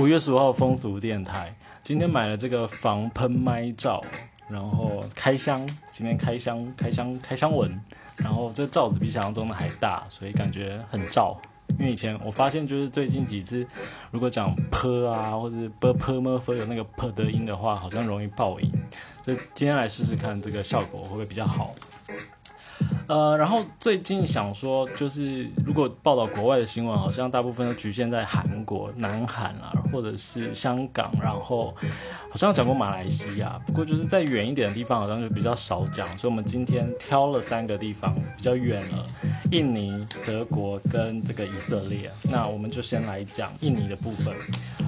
五月十五号风俗电台，今天买了这个防喷麦罩，然后开箱，今天开箱开箱开箱文，然后这罩子比想象中的还大，所以感觉很罩。因为以前我发现，就是最近几次，如果讲泼啊，或者啵泼么啵有那个泼的音的话，好像容易爆音，所以今天来试试看这个效果会不会比较好。呃，然后最近想说，就是如果报道国外的新闻，好像大部分都局限在韩国、南韩啊，或者是香港，然后好像讲过马来西亚，不过就是在远一点的地方，好像就比较少讲。所以我们今天挑了三个地方比较远了，印尼、德国跟这个以色列。那我们就先来讲印尼的部分。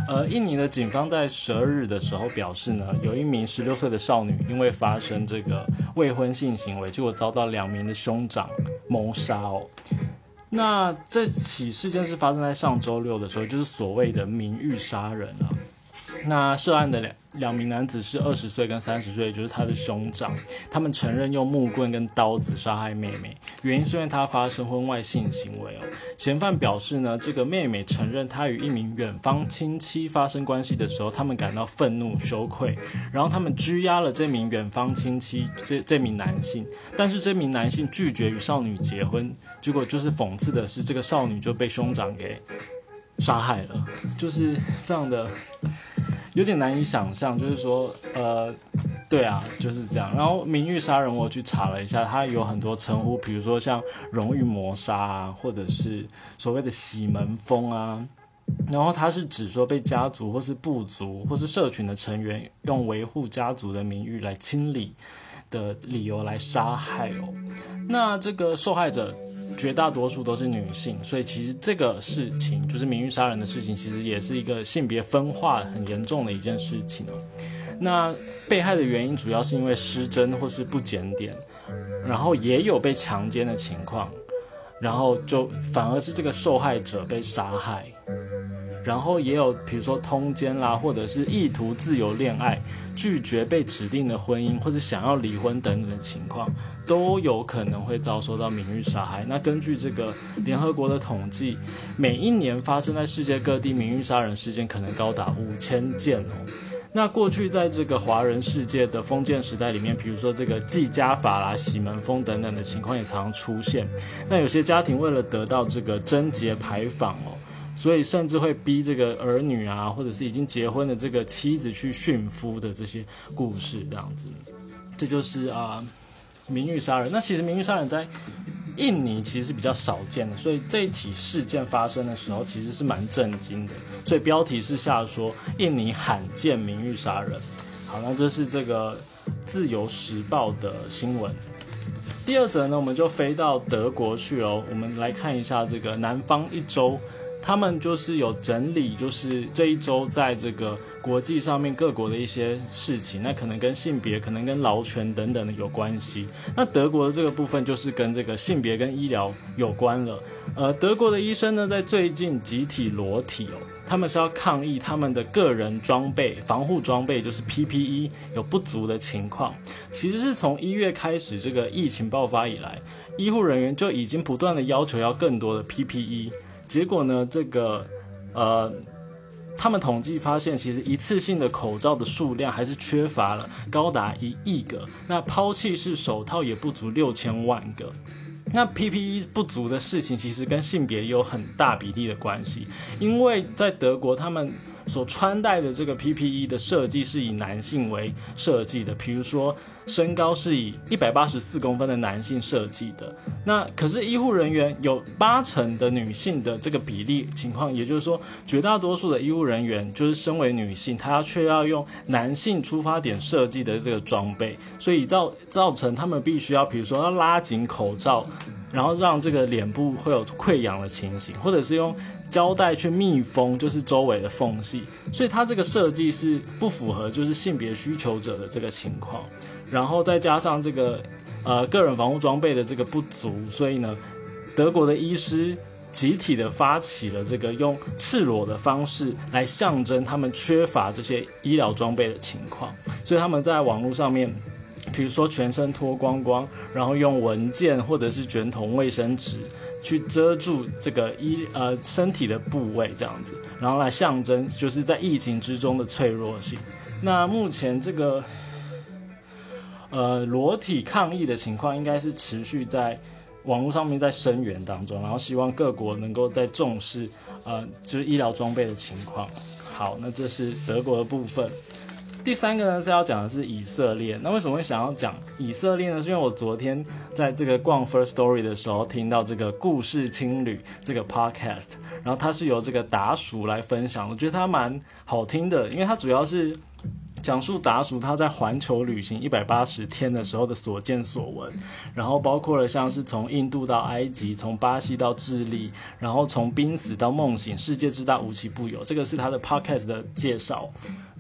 呃，印尼的警方在十二日的时候表示呢，有一名十六岁的少女因为发生这个未婚性行为，结果遭到两名的兄长谋杀哦。那这起事件是发生在上周六的时候，就是所谓的名誉杀人了。那涉案的两两名男子是二十岁跟三十岁，就是他的兄长。他们承认用木棍跟刀子杀害妹妹，原因是因为他发生婚外性行为哦。嫌犯表示呢，这个妹妹承认她与一名远方亲戚发生关系的时候，他们感到愤怒羞愧，然后他们拘押了这名远方亲戚这这名男性，但是这名男性拒绝与少女结婚，结果就是讽刺的是，这个少女就被兄长给杀害了，就是非常的。有点难以想象，就是说，呃，对啊，就是这样。然后名誉杀人，我去查了一下，它有很多称呼，比如说像荣誉谋杀啊，或者是所谓的洗门风啊。然后它是指说被家族或是部族或是社群的成员用维护家族的名誉来清理的理由来杀害哦。那这个受害者。绝大多数都是女性，所以其实这个事情就是名誉杀人的事情，其实也是一个性别分化很严重的一件事情哦。那被害的原因主要是因为失真或是不检点，然后也有被强奸的情况，然后就反而是这个受害者被杀害，然后也有比如说通奸啦，或者是意图自由恋爱。拒绝被指定的婚姻，或者想要离婚等等的情况，都有可能会遭受到名誉杀害。那根据这个联合国的统计，每一年发生在世界各地名誉杀人事件可能高达五千件哦。那过去在这个华人世界的封建时代里面，比如说这个计家法啦、洗门风等等的情况也常常出现。那有些家庭为了得到这个贞节牌坊哦。所以甚至会逼这个儿女啊，或者是已经结婚的这个妻子去驯夫的这些故事，这样子，这就是啊名誉杀人。那其实名誉杀人在印尼其实是比较少见的，所以这一起事件发生的时候其实是蛮震惊的。所以标题是下说印尼罕见名誉杀人。好，那这是这个自由时报的新闻。第二则呢，我们就飞到德国去哦。我们来看一下这个南方一周。他们就是有整理，就是这一周在这个国际上面各国的一些事情，那可能跟性别、可能跟劳权等等的有关系。那德国的这个部分就是跟这个性别跟医疗有关了。呃，德国的医生呢，在最近集体裸体哦，他们是要抗议他们的个人装备、防护装备，就是 PPE 有不足的情况。其实是从一月开始这个疫情爆发以来，医护人员就已经不断的要求要更多的 PPE。结果呢？这个，呃，他们统计发现，其实一次性的口罩的数量还是缺乏了，高达一亿个。那抛弃式手套也不足六千万个。那 PPE 不足的事情，其实跟性别有很大比例的关系，因为在德国，他们。所穿戴的这个 PPE 的设计是以男性为设计的，比如说身高是以一百八十四公分的男性设计的。那可是医护人员有八成的女性的这个比例情况，也就是说绝大多数的医护人员就是身为女性，她却要用男性出发点设计的这个装备，所以造造成他们必须要，比如说要拉紧口罩，然后让这个脸部会有溃疡的情形，或者是用。胶带去密封，就是周围的缝隙，所以它这个设计是不符合就是性别需求者的这个情况，然后再加上这个呃个人防护装备的这个不足，所以呢，德国的医师集体的发起了这个用赤裸的方式来象征他们缺乏这些医疗装备的情况，所以他们在网络上面比如说全身脱光光，然后用文件或者是卷筒卫生纸去遮住这个衣呃身体的部位，这样子，然后来象征就是在疫情之中的脆弱性。那目前这个呃裸体抗议的情况，应该是持续在网络上面在声援当中，然后希望各国能够在重视呃就是医疗装备的情况。好，那这是德国的部分。第三个呢是要讲的是以色列。那为什么会想要讲以色列呢？是因为我昨天在这个逛 First Story 的时候，听到这个故事青旅这个 podcast，然后它是由这个达叔来分享，我觉得它蛮好听的，因为它主要是。讲述达叔他在环球旅行一百八十天的时候的所见所闻，然后包括了像是从印度到埃及，从巴西到智利，然后从濒死到梦醒，世界之大无奇不有。这个是他的 podcast 的介绍。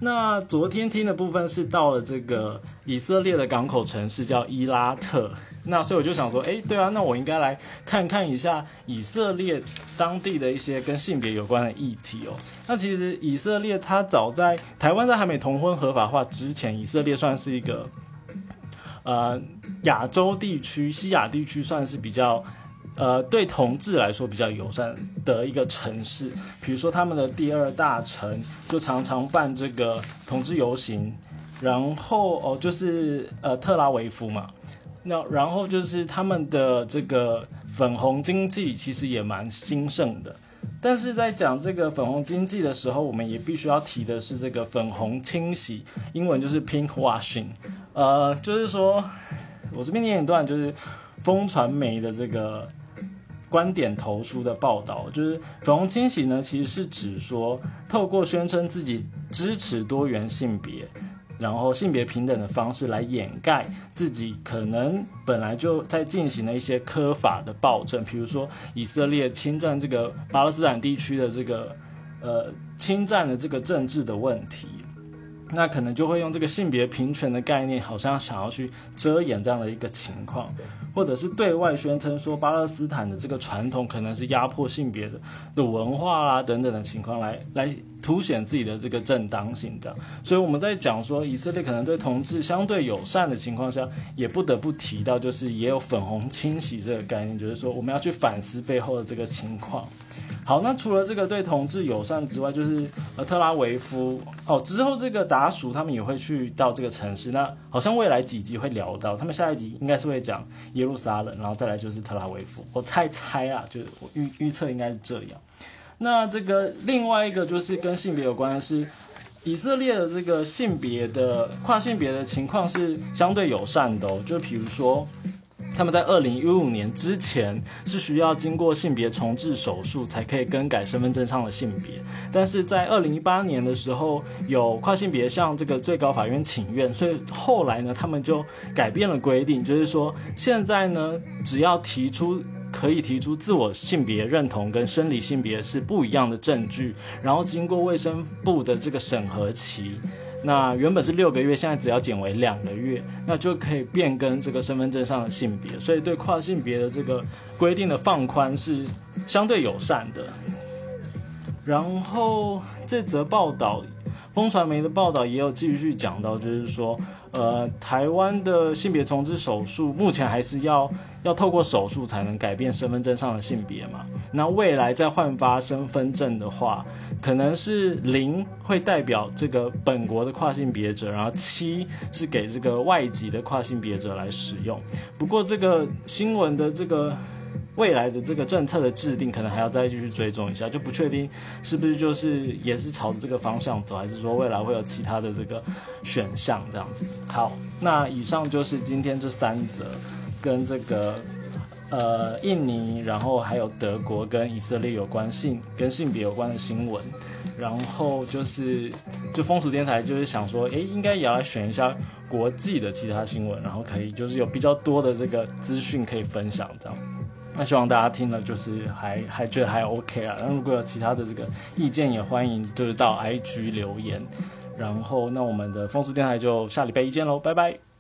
那昨天听的部分是到了这个以色列的港口城市叫伊拉特。那所以我就想说，哎，对啊，那我应该来看看一下以色列当地的一些跟性别有关的议题哦。那其实以色列它早在台湾在还没同婚合法化之前，以色列算是一个呃亚洲地区、西亚地区算是比较呃对同志来说比较友善的一个城市。比如说他们的第二大城就常常办这个同志游行，然后哦就是呃特拉维夫嘛。那然后就是他们的这个粉红经济其实也蛮兴盛的，但是在讲这个粉红经济的时候，我们也必须要提的是这个粉红清洗，英文就是 pink washing，呃，就是说我这边念一段，就是风传媒的这个观点投书的报道，就是粉红清洗呢，其实是指说透过宣称自己支持多元性别。然后性别平等的方式来掩盖自己可能本来就在进行的一些科法的暴政，比如说以色列侵占这个巴勒斯坦地区的这个呃侵占的这个政治的问题，那可能就会用这个性别平权的概念，好像想要去遮掩这样的一个情况。或者是对外宣称说巴勒斯坦的这个传统可能是压迫性别的的文化啦等等的情况，来来凸显自己的这个正当性这样。所以我们在讲说以色列可能对同志相对友善的情况下，也不得不提到就是也有粉红清洗这个概念，就是说我们要去反思背后的这个情况。好，那除了这个对同志友善之外，就是呃特拉维夫哦，之后这个达叔他们也会去到这个城市。那好像未来几集会聊到，他们下一集应该是会讲耶路撒冷，然后再来就是特拉维夫。我猜猜啊，就是我预预测应该是这样。那这个另外一个就是跟性别有关的是，以色列的这个性别的跨性别的情况是相对友善的哦，就比如说。他们在二零一五年之前是需要经过性别重置手术才可以更改身份证上的性别，但是在二零一八年的时候，有跨性别向这个最高法院请愿，所以后来呢，他们就改变了规定，就是说现在呢，只要提出可以提出自我性别认同跟生理性别是不一样的证据，然后经过卫生部的这个审核期。那原本是六个月，现在只要减为两个月，那就可以变更这个身份证上的性别，所以对跨性别的这个规定的放宽是相对友善的。然后这则报道，风传媒的报道也有继续讲到，就是说，呃，台湾的性别重置手术目前还是要。要透过手术才能改变身份证上的性别嘛？那未来再换发身份证的话，可能是零会代表这个本国的跨性别者，然后七是给这个外籍的跨性别者来使用。不过这个新闻的这个未来的这个政策的制定，可能还要再继续追踪一下，就不确定是不是就是也是朝着这个方向走，还是说未来会有其他的这个选项这样子。好，那以上就是今天这三则。跟这个呃印尼，然后还有德国跟以色列有关性跟性别有关的新闻，然后就是就风俗电台就是想说，哎，应该也要选一下国际的其他新闻，然后可以就是有比较多的这个资讯可以分享这样。那希望大家听了就是还还觉得还 OK 啊。那如果有其他的这个意见，也欢迎就是到 IG 留言。然后那我们的风俗电台就下礼拜一见喽，拜拜。